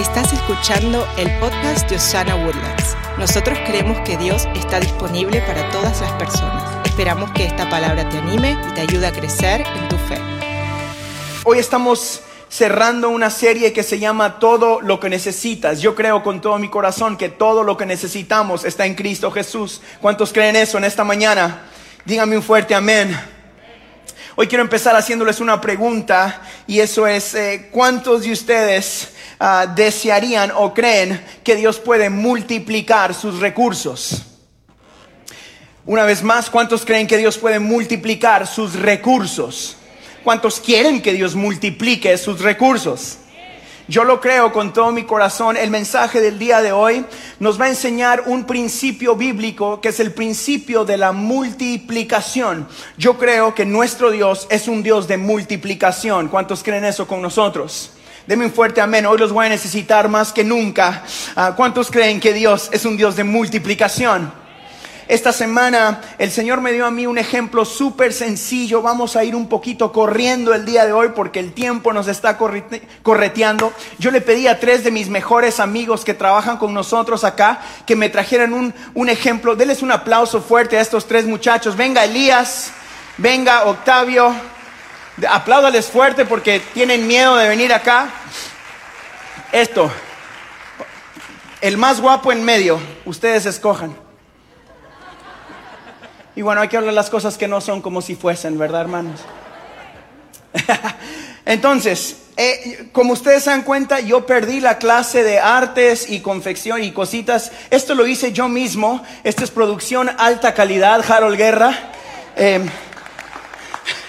Estás escuchando el podcast de Osana Woodlands. Nosotros creemos que Dios está disponible para todas las personas. Esperamos que esta palabra te anime y te ayude a crecer en tu fe. Hoy estamos cerrando una serie que se llama Todo lo que necesitas. Yo creo con todo mi corazón que todo lo que necesitamos está en Cristo Jesús. ¿Cuántos creen eso en esta mañana? Díganme un fuerte amén. Hoy quiero empezar haciéndoles una pregunta y eso es, eh, ¿cuántos de ustedes uh, desearían o creen que Dios puede multiplicar sus recursos? Una vez más, ¿cuántos creen que Dios puede multiplicar sus recursos? ¿Cuántos quieren que Dios multiplique sus recursos? Yo lo creo con todo mi corazón. El mensaje del día de hoy nos va a enseñar un principio bíblico que es el principio de la multiplicación. Yo creo que nuestro Dios es un Dios de multiplicación. ¿Cuántos creen eso con nosotros? Deme un fuerte amén. Hoy los voy a necesitar más que nunca. Ah, ¿Cuántos creen que Dios es un Dios de multiplicación? Esta semana el Señor me dio a mí un ejemplo súper sencillo. Vamos a ir un poquito corriendo el día de hoy porque el tiempo nos está correteando. Yo le pedí a tres de mis mejores amigos que trabajan con nosotros acá que me trajeran un, un ejemplo. Denles un aplauso fuerte a estos tres muchachos. Venga Elías, venga Octavio. Apláudales fuerte porque tienen miedo de venir acá. Esto, el más guapo en medio, ustedes escojan. Y bueno, hay que hablar las cosas que no son como si fuesen, ¿verdad, hermanos? Entonces, eh, como ustedes se dan cuenta, yo perdí la clase de artes y confección y cositas. Esto lo hice yo mismo. Esta es producción alta calidad, Harold Guerra. Eh,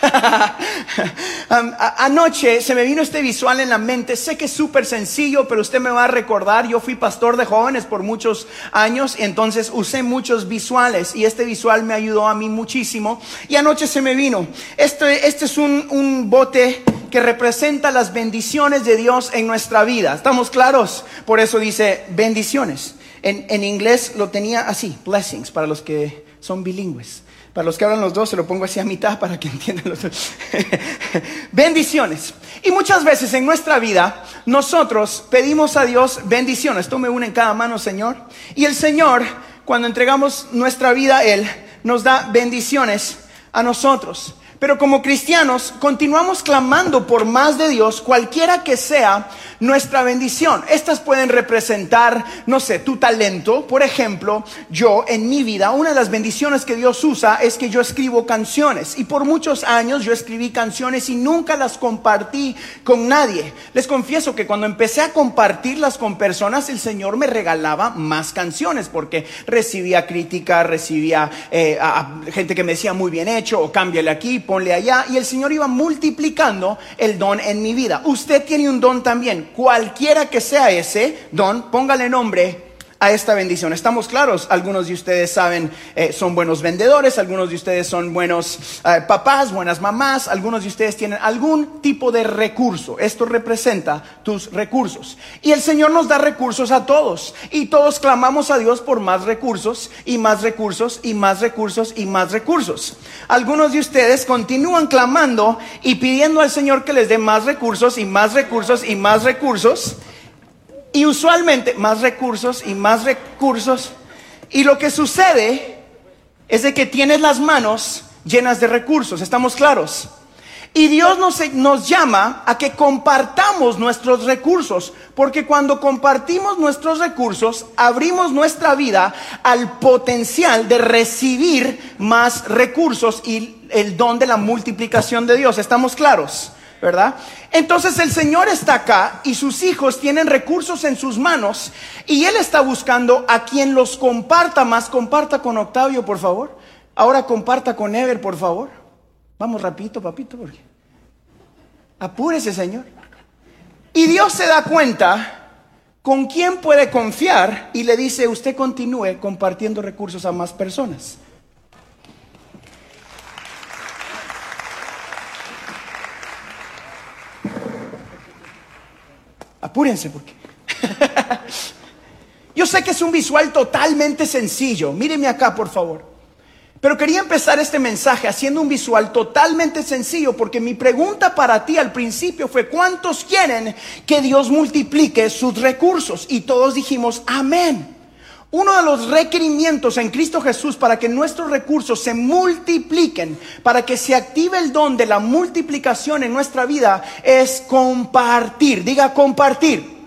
anoche se me vino este visual en la mente. Sé que es súper sencillo, pero usted me va a recordar. Yo fui pastor de jóvenes por muchos años entonces usé muchos visuales y este visual me ayudó a mí muchísimo. Y anoche se me vino. Este, este es un, un bote que representa las bendiciones de Dios en nuestra vida. ¿Estamos claros? Por eso dice bendiciones. En, en inglés lo tenía así, blessings, para los que son bilingües. Para los que hablan los dos, se lo pongo así a mitad para que entiendan los dos. bendiciones. Y muchas veces en nuestra vida, nosotros pedimos a Dios bendiciones. Tome una en cada mano, Señor. Y el Señor, cuando entregamos nuestra vida a Él, nos da bendiciones a nosotros. Pero como cristianos continuamos clamando por más de Dios, cualquiera que sea nuestra bendición. Estas pueden representar, no sé, tu talento. Por ejemplo, yo en mi vida, una de las bendiciones que Dios usa es que yo escribo canciones. Y por muchos años yo escribí canciones y nunca las compartí con nadie. Les confieso que cuando empecé a compartirlas con personas, el Señor me regalaba más canciones porque recibía crítica, recibía eh, a gente que me decía muy bien hecho o cámbiale aquí ponle allá, y el Señor iba multiplicando el don en mi vida. Usted tiene un don también, cualquiera que sea ese don, póngale nombre a esta bendición. ¿Estamos claros? Algunos de ustedes saben, eh, son buenos vendedores, algunos de ustedes son buenos eh, papás, buenas mamás, algunos de ustedes tienen algún tipo de recurso. Esto representa tus recursos. Y el Señor nos da recursos a todos. Y todos clamamos a Dios por más recursos y más recursos y más recursos y más recursos. Algunos de ustedes continúan clamando y pidiendo al Señor que les dé más recursos y más recursos y más recursos. Y usualmente más recursos y más recursos. Y lo que sucede es de que tienes las manos llenas de recursos, ¿estamos claros? Y Dios nos, nos, llama a que compartamos nuestros recursos, porque cuando compartimos nuestros recursos, abrimos nuestra vida al potencial de recibir más recursos y el don de la multiplicación de Dios. ¿Estamos claros? ¿Verdad? Entonces el Señor está acá y sus hijos tienen recursos en sus manos y Él está buscando a quien los comparta más. Comparta con Octavio, por favor. Ahora comparta con Ever, por favor. Vamos rapidito, papito, porque apúrese, Señor. Y Dios se da cuenta con quién puede confiar y le dice, usted continúe compartiendo recursos a más personas. Apúrense porque... Yo sé que es un visual totalmente sencillo. Míreme acá, por favor. Pero quería empezar este mensaje haciendo un visual totalmente sencillo porque mi pregunta para ti al principio fue, ¿cuántos quieren que Dios multiplique sus recursos? Y todos dijimos, amén. Uno de los requerimientos en Cristo Jesús para que nuestros recursos se multipliquen, para que se active el don de la multiplicación en nuestra vida, es compartir. Diga compartir.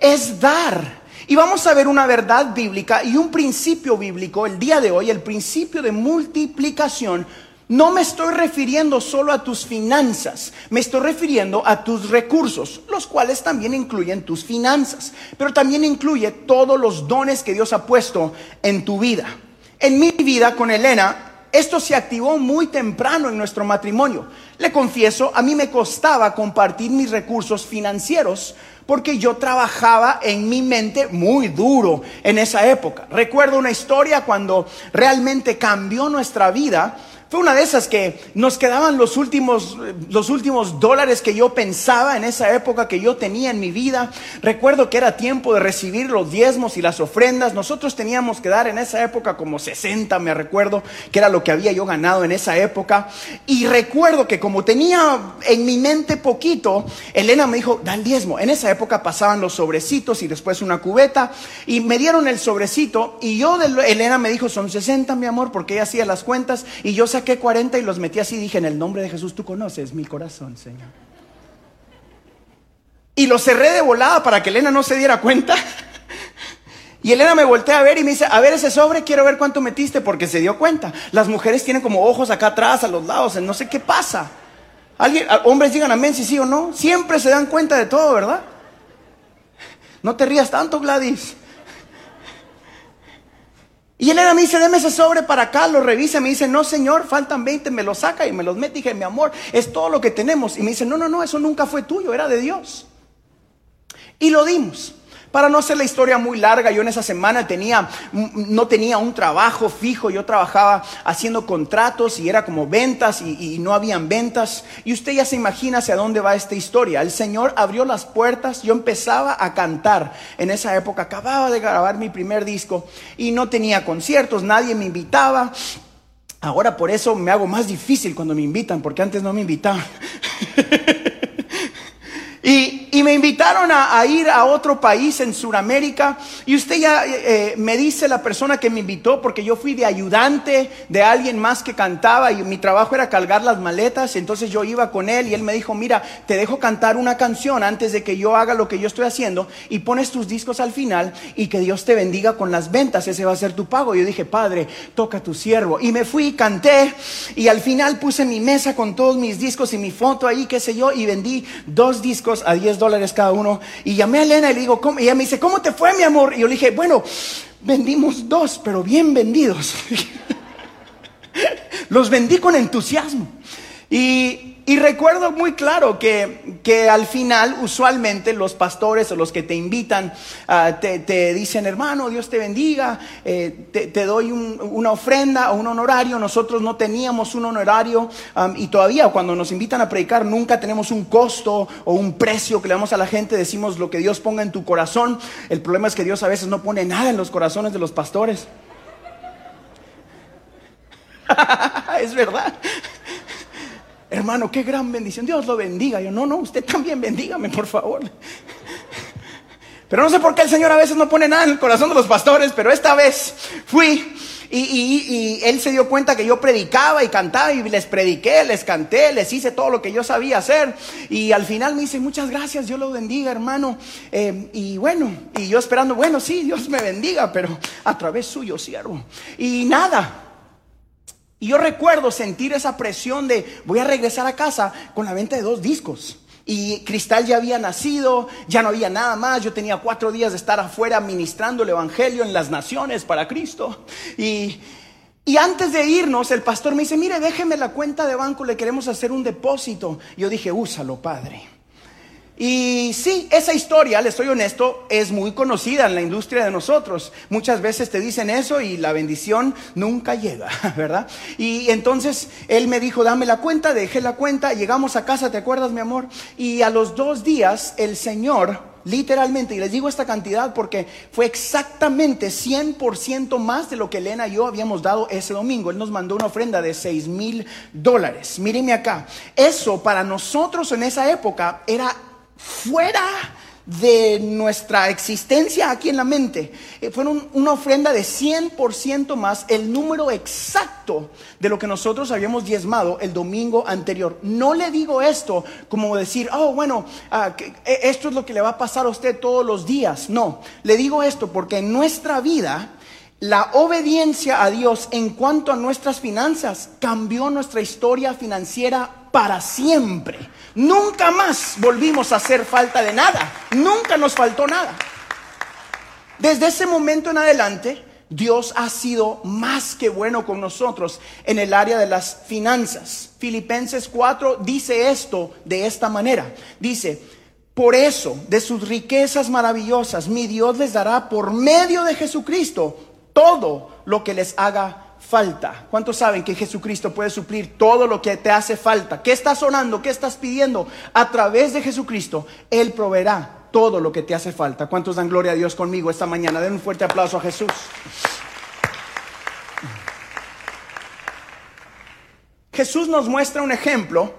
Es dar. Y vamos a ver una verdad bíblica y un principio bíblico el día de hoy, el principio de multiplicación. No me estoy refiriendo solo a tus finanzas, me estoy refiriendo a tus recursos, los cuales también incluyen tus finanzas, pero también incluye todos los dones que Dios ha puesto en tu vida. En mi vida con Elena, esto se activó muy temprano en nuestro matrimonio. Le confieso, a mí me costaba compartir mis recursos financieros porque yo trabajaba en mi mente muy duro en esa época. Recuerdo una historia cuando realmente cambió nuestra vida fue una de esas que nos quedaban los últimos, los últimos dólares que yo pensaba en esa época que yo tenía en mi vida. Recuerdo que era tiempo de recibir los diezmos y las ofrendas. Nosotros teníamos que dar en esa época como 60, me recuerdo, que era lo que había yo ganado en esa época. Y recuerdo que como tenía en mi mente poquito, Elena me dijo, da el diezmo. En esa época pasaban los sobrecitos y después una cubeta. Y me dieron el sobrecito y yo, de, Elena me dijo, son 60, mi amor, porque ella hacía las cuentas. Y yo saqué 40 y los metí así dije, en el nombre de Jesús tú conoces mi corazón, Señor. Y lo cerré de volada para que Elena no se diera cuenta. Y Elena me voltea a ver y me dice, a ver ese sobre, quiero ver cuánto metiste, porque se dio cuenta. Las mujeres tienen como ojos acá atrás, a los lados, no sé qué pasa. ¿Alguien, hombres digan amén si sí o no. Siempre se dan cuenta de todo, ¿verdad? No te rías tanto, Gladys. Y Elena me dice, deme ese sobre para acá, lo revisa, me dice, no señor, faltan 20, me lo saca y me los mete. Dije, mi amor, es todo lo que tenemos. Y me dice, no, no, no, eso nunca fue tuyo, era de Dios. Y lo dimos. Para no hacer la historia muy larga, yo en esa semana tenía, no tenía un trabajo fijo, yo trabajaba haciendo contratos y era como ventas y, y, no habían ventas. Y usted ya se imagina hacia dónde va esta historia. El Señor abrió las puertas, yo empezaba a cantar. En esa época acababa de grabar mi primer disco y no tenía conciertos, nadie me invitaba. Ahora por eso me hago más difícil cuando me invitan, porque antes no me invitaban. Y, y, me invitaron a, ir a otro país en Sudamérica. Y usted ya eh, me dice la persona que me invitó, porque yo fui de ayudante de alguien más que cantaba y mi trabajo era cargar las maletas. Entonces yo iba con él y él me dijo, mira, te dejo cantar una canción antes de que yo haga lo que yo estoy haciendo y pones tus discos al final y que Dios te bendiga con las ventas. Ese va a ser tu pago. Yo dije, Padre, toca tu siervo. Y me fui, canté y al final puse mi mesa con todos mis discos y mi foto ahí, qué sé yo, y vendí dos discos a 10 dólares cada uno. Y llamé a Elena y le digo, ¿cómo? Y ella me dice, ¿cómo te fue, mi amor? Y yo le dije, bueno, vendimos dos, pero bien vendidos. Los vendí con entusiasmo. Y, y recuerdo muy claro que, que, al final, usualmente, los pastores o los que te invitan uh, te, te, dicen, hermano, Dios te bendiga, eh, te, doy un, una ofrenda o un honorario. Nosotros no teníamos un honorario y todavía cuando nos invitan a predicar nunca tenemos un costo o un precio que le damos a la gente. Decimos lo que Dios ponga en tu corazón. El problema es que Dios a veces no pone nada en los corazones de los pastores. es verdad. Hermano, qué gran bendición. Dios lo bendiga. Yo, no, no, usted también bendígame, por favor. Pero no sé por qué el Señor a veces no pone nada en el corazón de los pastores, pero esta vez fui y, y, y, él se dio cuenta que yo predicaba y cantaba y les prediqué, les canté, les hice todo lo que yo sabía hacer. Y al final me dice, muchas gracias, Dios lo bendiga, hermano. Eh, y bueno, y yo esperando, bueno, sí, Dios me bendiga, pero a través suyo, siervo. Y nada, y yo recuerdo sentir esa presión de voy a regresar a casa con la venta de dos discos. Y Cristal ya había nacido, ya no había nada más. Yo tenía cuatro días de estar afuera ministrando el Evangelio en las naciones para Cristo. Y, y antes de irnos, el pastor me dice, mire, déjeme la cuenta de banco, le queremos hacer un depósito. Yo dije, úsalo, Padre. Y sí, esa historia, le soy honesto, es muy conocida en la industria de nosotros. Muchas veces te dicen eso y la bendición nunca llega, ¿verdad? Y entonces él me dijo, dame la cuenta, dejé la cuenta, llegamos a casa, ¿te acuerdas, mi amor? Y a los dos días el Señor literalmente, y les digo esta cantidad porque fue exactamente 100% más de lo que Elena y yo habíamos dado ese domingo. Él nos mandó una ofrenda de 6 mil dólares. Mírenme acá. Eso para nosotros en esa época era fuera de nuestra existencia aquí en la mente. Eh, fueron una ofrenda de 100% más el número exacto de lo que nosotros habíamos diezmado el domingo anterior. No le digo esto como decir, oh, bueno, ah, eh, esto es lo que le va a pasar a usted todos los días. No, le digo esto porque en nuestra vida la obediencia a Dios en cuanto a nuestras finanzas cambió nuestra historia financiera para siempre. Nunca más volvimos a hacer falta de nada. Nunca nos faltó nada. Desde ese momento en adelante, Dios ha sido más que bueno con nosotros en el área de las finanzas. Filipenses 4 dice esto de esta manera. Dice, por eso, de sus riquezas maravillosas, mi Dios les dará por medio de Jesucristo todo lo que les haga falta. ¿Cuántos saben que Jesucristo puede suplir todo lo que te hace falta? ¿Qué estás orando? ¿Qué estás pidiendo? A través de Jesucristo, Él proveerá todo lo que te hace falta. ¿Cuántos dan gloria a Dios conmigo esta mañana? Den un fuerte aplauso a Jesús. Jesús nos muestra un ejemplo.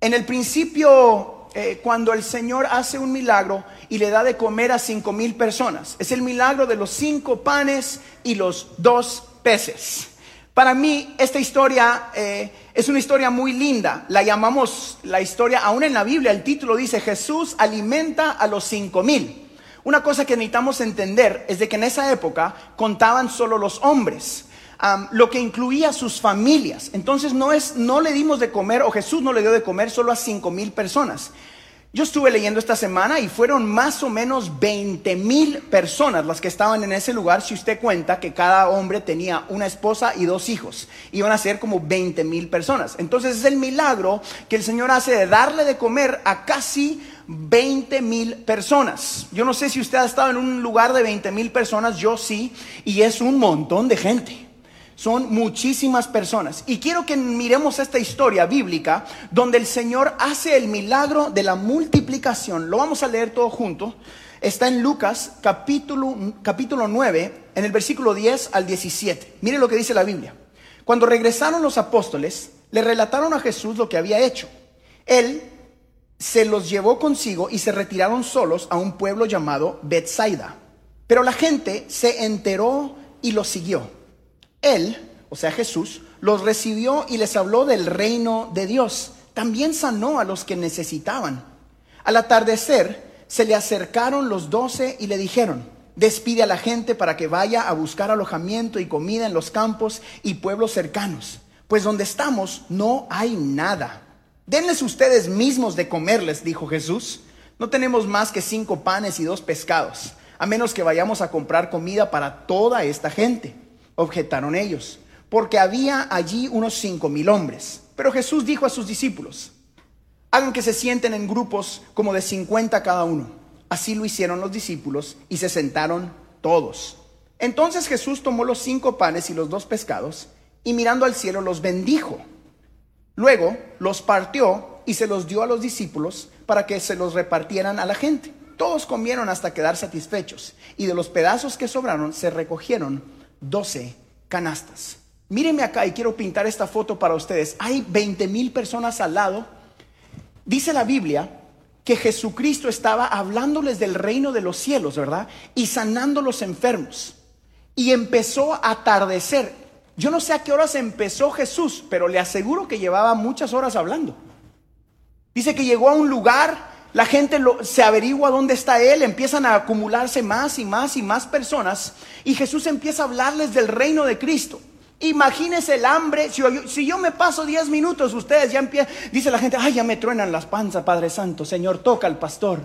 En el principio, eh, cuando el Señor hace un milagro y le da de comer a cinco mil personas, es el milagro de los cinco panes y los dos peces. Para mí esta historia eh, es una historia muy linda. La llamamos la historia, aún en la Biblia el título dice Jesús alimenta a los cinco mil. Una cosa que necesitamos entender es de que en esa época contaban solo los hombres. lo que incluía sus familias. Entonces no es, no le dimos de comer, o Jesús no le dio de comer solo a cinco mil personas. Yo estuve leyendo esta semana y fueron más o menos 20 mil personas las que estaban en ese lugar. Si usted cuenta que cada hombre tenía una esposa y dos hijos, iban a ser como 20 mil personas. Entonces es el milagro que el Señor hace de darle de comer a casi 20 mil personas. Yo no sé si usted ha estado en un lugar de 20 mil personas, yo sí, y es un montón de gente. Son muchísimas personas. Y quiero que miremos esta historia bíblica donde el Señor hace el milagro de la multiplicación. Lo vamos a leer todo junto. Está en Lucas capítulo, capítulo 9, en el versículo 10 al 17. Mire lo que dice la Biblia. Cuando regresaron los apóstoles, le relataron a Jesús lo que había hecho. Él se los llevó consigo y se retiraron solos a un pueblo llamado Bethsaida. Pero la gente se enteró y lo siguió. Él, o sea Jesús, los recibió y les habló del reino de Dios. También sanó a los que necesitaban. Al atardecer se le acercaron los doce y le dijeron, despide a la gente para que vaya a buscar alojamiento y comida en los campos y pueblos cercanos, pues donde estamos no hay nada. Denles ustedes mismos de comerles, dijo Jesús. No tenemos más que cinco panes y dos pescados, a menos que vayamos a comprar comida para toda esta gente objetaron ellos, porque había allí unos cinco mil hombres. Pero Jesús dijo a sus discípulos, hagan que se sienten en grupos como de cincuenta cada uno. Así lo hicieron los discípulos y se sentaron todos. Entonces Jesús tomó los cinco panes y los dos pescados y mirando al cielo los bendijo. Luego los partió y se los dio a los discípulos para que se los repartieran a la gente. Todos comieron hasta quedar satisfechos y de los pedazos que sobraron se recogieron 12 canastas. Mírenme acá y quiero pintar esta foto para ustedes. Hay 20 mil personas al lado. Dice la Biblia que Jesucristo estaba hablándoles del reino de los cielos, ¿verdad? Y sanando los enfermos. Y empezó a atardecer. Yo no sé a qué horas empezó Jesús, pero le aseguro que llevaba muchas horas hablando. Dice que llegó a un lugar la gente se averigua dónde está Él, empiezan a acumularse más y más y más personas y Jesús empieza a hablarles del reino de Cristo. Imagínense el hambre, si yo, si yo me paso 10 minutos, ustedes ya empiezan, dice la gente, ay, ya me truenan las panzas, Padre Santo, Señor, toca al pastor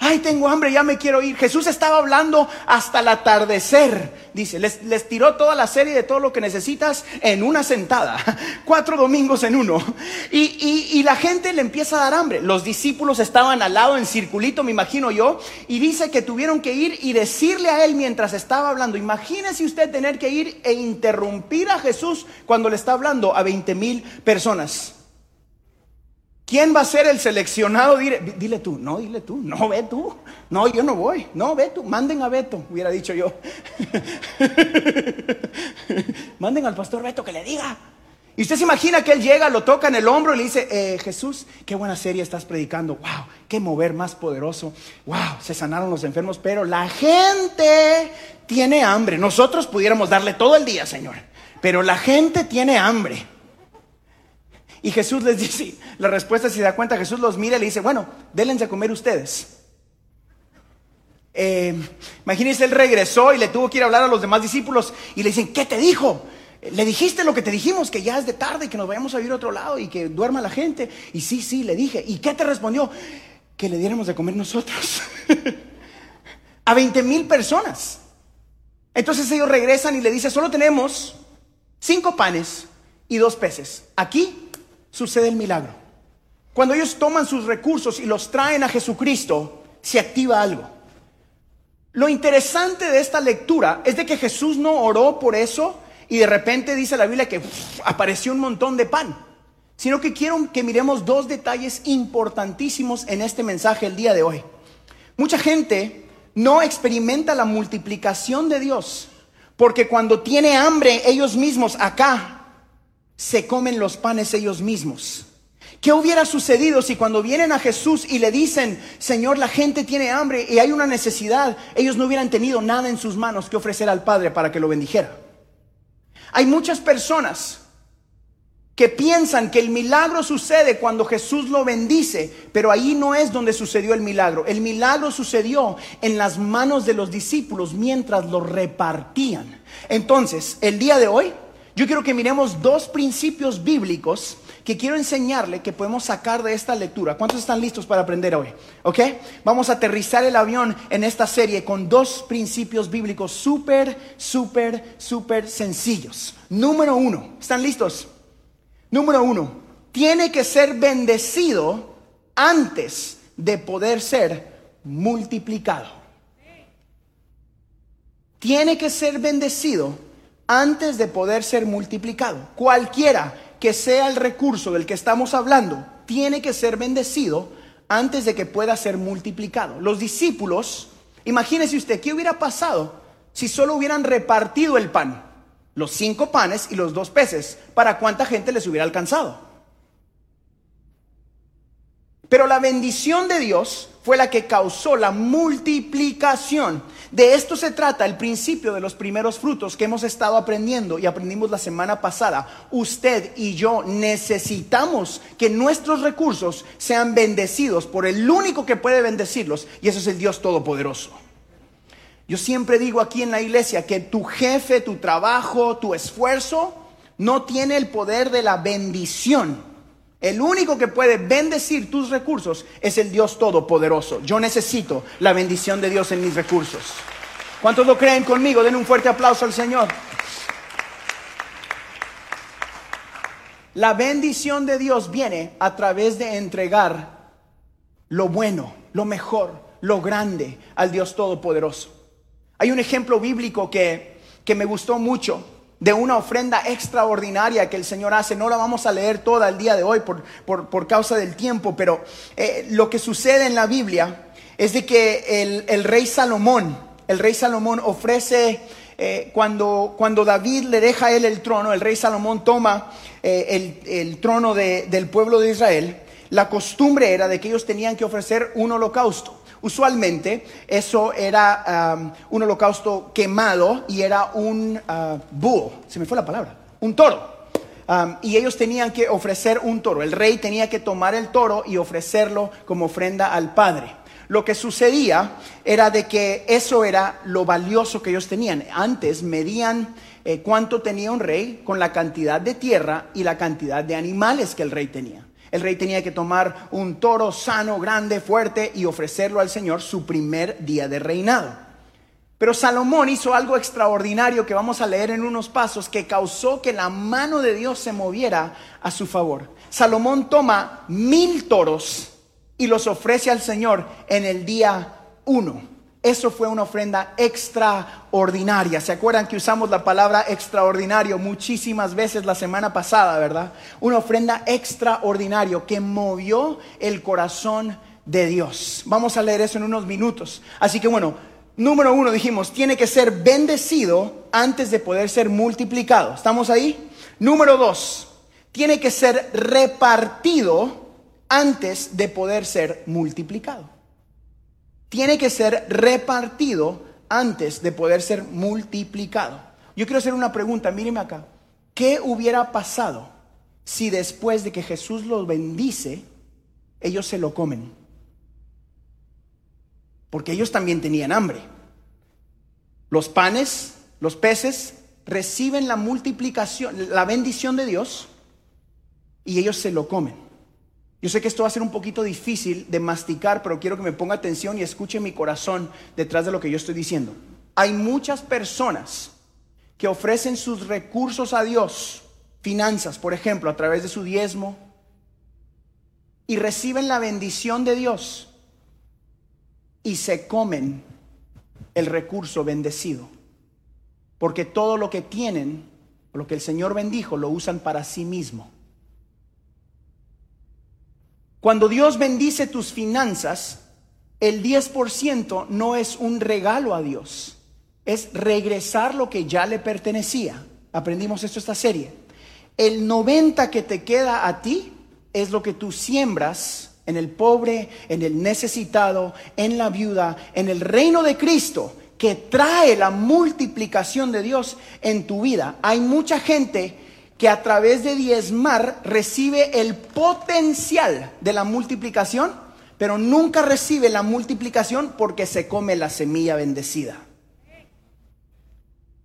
ay, tengo hambre, ya me quiero ir. Jesús estaba hablando hasta el atardecer. Dice, les, les, tiró toda la serie de todo lo que necesitas en una sentada, cuatro domingos en uno. Y, y, la gente le empieza a dar hambre. Los discípulos estaban al lado en circulito, me imagino yo, y dice que tuvieron que ir y decirle a él mientras estaba hablando. Imagínese usted tener que ir e interrumpir a Jesús cuando le está hablando a 20 mil personas. ¿Quién va a ser el seleccionado? Dile, dile, tú, no, dile tú, no, ve tú. No, yo no voy, no, ve tú, manden a Beto, hubiera dicho yo. manden al pastor Beto que le diga. Y usted se imagina que él llega, lo toca en el hombro y le dice, eh, Jesús, qué buena serie estás predicando, wow, qué mover más poderoso, wow, se sanaron los enfermos, pero la gente tiene hambre. Nosotros pudiéramos darle todo el día, Señor, pero la gente tiene hambre. Y Jesús les dice, la respuesta si da cuenta, Jesús los mira y le dice, bueno, délense a comer ustedes. Eh, imagínense, él regresó y le tuvo que ir a hablar a los demás discípulos y le dicen, ¿qué te dijo? Le dijiste lo que te dijimos, que ya es de tarde y que nos vayamos a ir a otro lado y que duerma la gente. Y sí, sí, le dije. ¿Y qué te respondió? Que le diéramos de comer nosotros. a 20 mil personas. Entonces ellos regresan y le dicen, solo tenemos cinco panes y dos peces. Aquí sucede el milagro. Cuando ellos toman sus recursos y los traen a Jesucristo, se activa algo. Lo interesante de esta lectura es de que Jesús no oró por eso y de repente dice la Biblia que apareció un montón de pan, sino que quiero que miremos dos detalles importantísimos en este mensaje el día de hoy. Mucha gente no experimenta la multiplicación de Dios porque cuando tiene hambre ellos mismos acá se comen los panes ellos mismos. ¿Qué hubiera sucedido si cuando vienen a Jesús y le dicen, Señor, la gente tiene hambre y hay una necesidad, ellos no hubieran tenido nada en sus manos que ofrecer al Padre para que lo bendijera? Hay muchas personas que piensan que el milagro sucede cuando Jesús lo bendice, pero ahí no es donde sucedió el milagro. El milagro sucedió en las manos de los discípulos mientras lo repartían. Entonces, el día de hoy yo quiero que miremos dos principios bíblicos que quiero enseñarle que podemos sacar de esta lectura. ¿Cuántos están listos para aprender hoy? ¿Ok? Vamos a aterrizar el avión en esta serie con dos principios bíblicos súper, súper, súper sencillos. Número uno, ¿están listos? Número uno, tiene que ser bendecido antes de poder ser multiplicado. Tiene que ser bendecido antes de poder ser multiplicado. Cualquiera que sea el recurso del que estamos hablando, tiene que ser bendecido antes de que pueda ser multiplicado. Los discípulos, imagínese usted, ¿qué hubiera pasado si solo hubieran repartido el pan? Los cinco panes y los dos peces. ¿Para cuánta gente les hubiera alcanzado? Pero la bendición de Dios fue la que causó la multiplicación. De esto se trata el principio de los primeros frutos que hemos estado aprendiendo y aprendimos la semana pasada. Usted y yo necesitamos que nuestros recursos sean bendecidos por el único que puede bendecirlos y eso es el Dios Todopoderoso. Yo siempre digo aquí en la iglesia que tu jefe, tu trabajo, tu esfuerzo no tiene el poder de la bendición el único que puede bendecir tus recursos es el Dios Todopoderoso. Yo necesito la bendición de Dios en mis recursos. ¿Cuántos lo creen conmigo? Den un fuerte aplauso al Señor. La bendición de Dios viene a través de entregar lo bueno, lo mejor, lo grande al Dios Todopoderoso. Hay un ejemplo bíblico que, que me gustó mucho de una ofrenda extraordinaria que el Señor hace. No la vamos a leer toda el día de hoy por, por, causa del tiempo, pero eh, lo que sucede en la Biblia es de que el, rey Salomón, el rey Salomón ofrece, eh, cuando, cuando David le deja a él el trono, el rey Salomón toma eh, el, trono del pueblo de Israel, la costumbre era de que ellos tenían que ofrecer un holocausto. Usualmente eso era um, un holocausto quemado y era un uh, búho, se me fue la palabra, un toro. Um, y ellos tenían que ofrecer un toro. El rey tenía que tomar el toro y ofrecerlo como ofrenda al Padre. Lo que sucedía era de que eso era lo valioso que ellos tenían. Antes medían eh, cuánto tenía un rey con la cantidad de tierra y la cantidad de animales que el rey tenía. El rey tenía que tomar un toro sano, grande, fuerte y ofrecerlo al Señor su primer día de reinado. Pero Salomón hizo algo extraordinario que vamos a leer en unos pasos que causó que la mano de Dios se moviera a su favor. Salomón toma mil toros y los ofrece al Señor en el día uno. Eso fue una ofrenda extraordinaria. ¿Se acuerdan que usamos la palabra extraordinario muchísimas veces la semana pasada, verdad? Una ofrenda extraordinario que movió el corazón de Dios. Vamos a leer eso en unos minutos. Así que bueno, número uno dijimos, tiene que ser bendecido antes de poder ser multiplicado. ¿Estamos ahí? Número dos, tiene que ser repartido antes de poder ser multiplicado tiene que ser repartido antes de poder ser multiplicado. Yo quiero hacer una pregunta, míreme acá. ¿Qué hubiera pasado si después de que Jesús los bendice, ellos se lo comen? Porque ellos también tenían hambre. Los panes, los peces, reciben la multiplicación, la bendición de Dios y ellos se lo comen. Yo sé que esto va a ser un poquito difícil de masticar, pero quiero que me ponga atención y escuche mi corazón detrás de lo que yo estoy diciendo. Hay muchas personas que ofrecen sus recursos a Dios, finanzas, por ejemplo, a través de su diezmo, y reciben la bendición de Dios y se comen el recurso bendecido. Porque todo lo que tienen, lo que el Señor bendijo, lo usan para sí mismo. Cuando Dios bendice tus finanzas, el 10% no es un regalo a Dios, es regresar lo que ya le pertenecía. Aprendimos esto esta serie. El 90 que te queda a ti es lo que tú siembras en el pobre, en el necesitado, en la viuda, en el reino de Cristo, que trae la multiplicación de Dios en tu vida. Hay mucha gente que a través de diezmar recibe el potencial de la multiplicación, pero nunca recibe la multiplicación porque se come la semilla bendecida.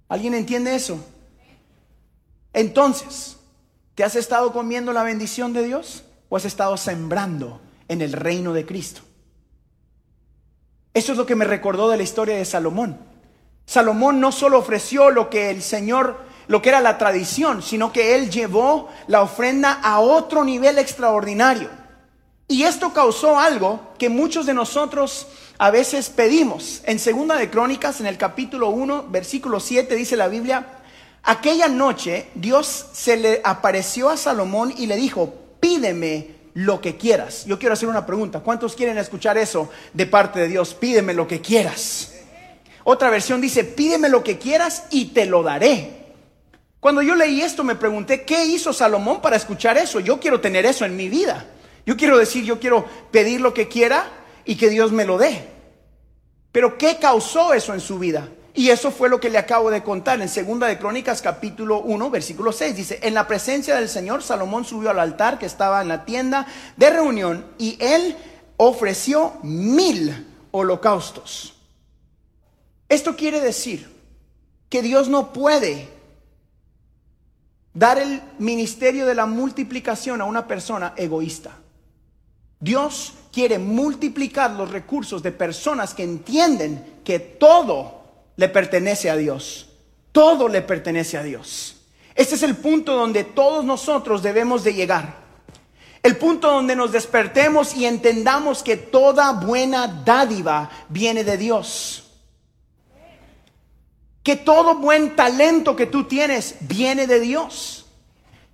¿Alguien entiende eso? Entonces, ¿te has estado comiendo la bendición de Dios o has estado sembrando en el reino de Cristo? Eso es lo que me recordó de la historia de Salomón. Salomón no solo ofreció lo que el Señor lo que era la tradición, sino que él llevó la ofrenda a otro nivel extraordinario. Y esto causó algo que muchos de nosotros a veces pedimos. En Segunda de Crónicas, en el capítulo 1, versículo 7, dice la Biblia, aquella noche Dios se le apareció a Salomón y le dijo, pídeme lo que quieras. Yo quiero hacer una pregunta, ¿cuántos quieren escuchar eso de parte de Dios? Pídeme lo que quieras. Otra versión dice, pídeme lo que quieras y te lo daré. Cuando yo leí esto me pregunté, ¿qué hizo Salomón para escuchar eso? Yo quiero tener eso en mi vida. Yo quiero decir, yo quiero pedir lo que quiera y que Dios me lo dé. Pero ¿qué causó eso en su vida? Y eso fue lo que le acabo de contar en Segunda de Crónicas capítulo 1 versículo 6. Dice, en la presencia del Señor Salomón subió al altar que estaba en la tienda de reunión y él ofreció mil holocaustos. Esto quiere decir que Dios no puede dar el ministerio de la multiplicación a una persona egoísta. Dios quiere multiplicar los recursos de personas que entienden que todo le pertenece a Dios. Todo le pertenece a Dios. Este es el punto donde todos nosotros debemos de llegar. El punto donde nos despertemos y entendamos que toda buena dádiva viene de Dios que todo buen talento que tú tienes viene de Dios,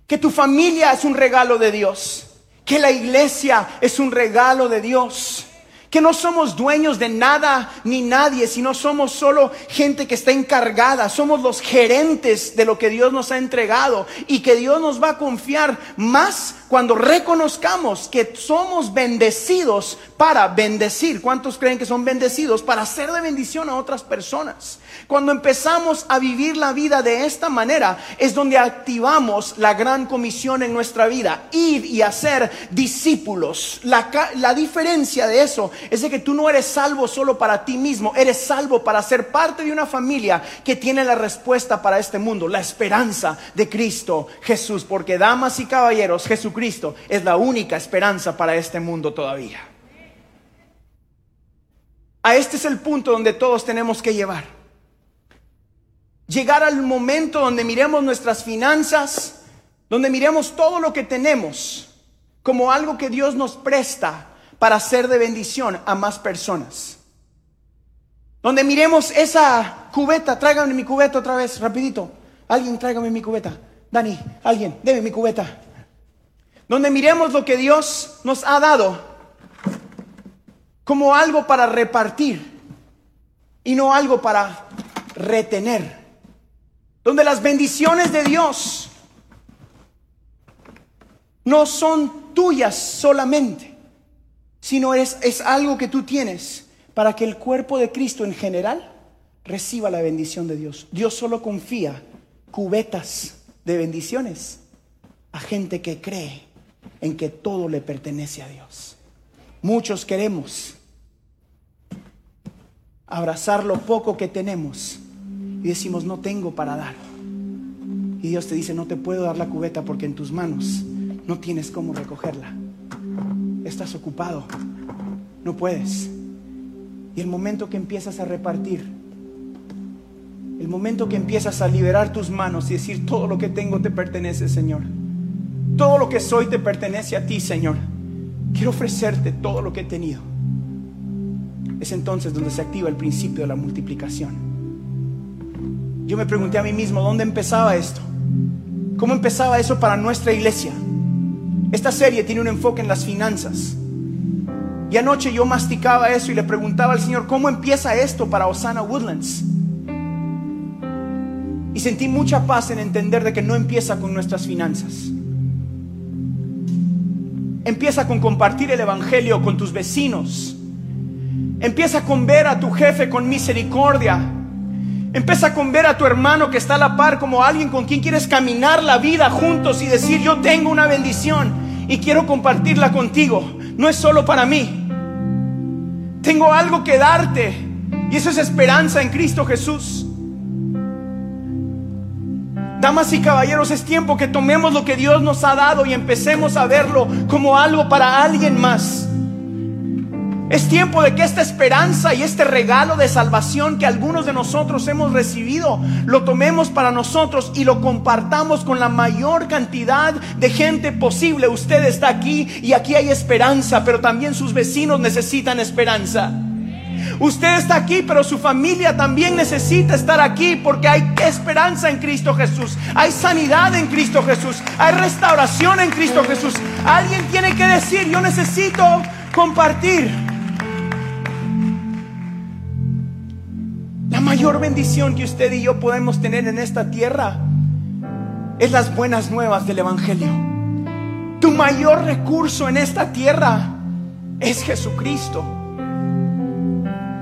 que tu familia es un regalo de Dios, que la iglesia es un regalo de Dios, que no somos dueños de nada ni nadie, sino somos solo gente que está encargada, somos los gerentes de lo que Dios nos ha entregado y que Dios nos va a confiar más cuando reconozcamos que somos bendecidos para bendecir. ¿Cuántos creen que son bendecidos? Para hacer de bendición a otras personas. Cuando empezamos a vivir la vida de esta manera, es donde activamos la gran comisión en nuestra vida, ir y hacer discípulos. La, la diferencia de eso es de que tú no eres salvo solo para ti mismo, eres salvo para ser parte de una familia que tiene la respuesta para este mundo, la esperanza de Cristo Jesús. Porque damas y caballeros, Jesucristo es la única esperanza para este mundo todavía. A este es el punto donde todos tenemos que llevar llegar al momento donde miremos nuestras finanzas, donde miremos todo lo que tenemos como algo que Dios nos presta para ser de bendición a más personas. Donde miremos esa cubeta, tráigame mi cubeta otra vez, rapidito. Alguien tráigame mi cubeta. Dani, alguien, deme mi cubeta. Donde miremos lo que Dios nos ha dado como algo para repartir y no algo para retener. Donde las bendiciones de Dios no son tuyas solamente, sino es, es algo que tú tienes para que el cuerpo de Cristo en general reciba la bendición de Dios. Dios solo confía cubetas de bendiciones a gente que cree en que todo le pertenece a Dios. Muchos queremos abrazar lo poco que tenemos y decimos, no tengo para dar. Y Dios te dice, no te puedo dar la cubeta porque en tus manos no tienes cómo recogerla. Estás ocupado, no puedes. Y el momento que empiezas a repartir, el momento que empiezas a liberar tus manos y decir, todo lo que tengo te pertenece, Señor. Todo lo que soy te pertenece a ti, Señor. Quiero ofrecerte todo lo que he tenido. Es entonces donde se activa el principio de la multiplicación. Yo me pregunté a mí mismo, ¿dónde empezaba esto? ¿Cómo empezaba eso para nuestra iglesia? Esta serie tiene un enfoque en las finanzas. Y anoche yo masticaba eso y le preguntaba al Señor, ¿cómo empieza esto para Osana Woodlands? Y sentí mucha paz en entender de que no empieza con nuestras finanzas. Empieza con compartir el Evangelio con tus vecinos. Empieza con ver a tu jefe con misericordia. Empieza con ver a tu hermano que está a la par como alguien con quien quieres caminar la vida juntos y decir yo tengo una bendición y quiero compartirla contigo. No es solo para mí. Tengo algo que darte. Y eso es esperanza en Cristo Jesús. Damas y caballeros, es tiempo que tomemos lo que Dios nos ha dado y empecemos a verlo como algo para alguien más. Es tiempo de que esta esperanza y este regalo de salvación que algunos de nosotros hemos recibido, lo tomemos para nosotros y lo compartamos con la mayor cantidad de gente posible. Usted está aquí y aquí hay esperanza, pero también sus vecinos necesitan esperanza. Usted está aquí, pero su familia también necesita estar aquí porque hay esperanza en Cristo Jesús. Hay sanidad en Cristo Jesús. Hay restauración en Cristo Jesús. Alguien tiene que decir, yo necesito compartir. Mayor bendición que usted y yo podemos tener en esta tierra es las buenas nuevas del Evangelio. Tu mayor recurso en esta tierra es Jesucristo.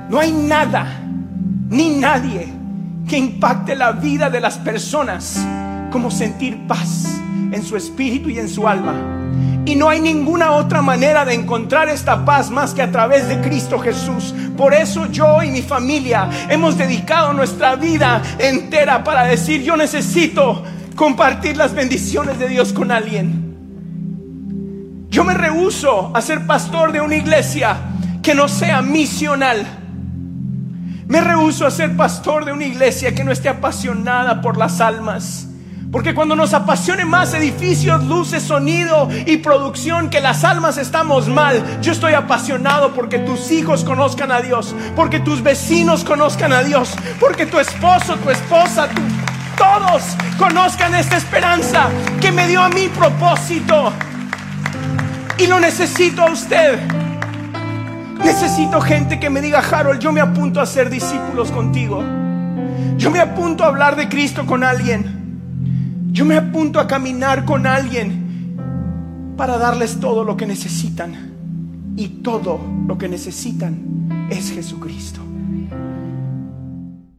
No hay nada ni nadie que impacte la vida de las personas como sentir paz en su espíritu y en su alma y no hay ninguna otra manera de encontrar esta paz más que a través de Cristo Jesús. Por eso yo y mi familia hemos dedicado nuestra vida entera para decir, yo necesito compartir las bendiciones de Dios con alguien. Yo me rehuso a ser pastor de una iglesia que no sea misional. Me rehuso a ser pastor de una iglesia que no esté apasionada por las almas. Porque cuando nos apasione más edificios, luces, sonido y producción, que las almas estamos mal. Yo estoy apasionado porque tus hijos conozcan a Dios, porque tus vecinos conozcan a Dios, porque tu esposo, tu esposa, todos conozcan esta esperanza que me dio a mi propósito. Y lo necesito a usted. Necesito gente que me diga, Harold, yo me apunto a ser discípulos contigo. Yo me apunto a hablar de Cristo con alguien. Yo me apunto a caminar con alguien para darles todo lo que necesitan. Y todo lo que necesitan es Jesucristo.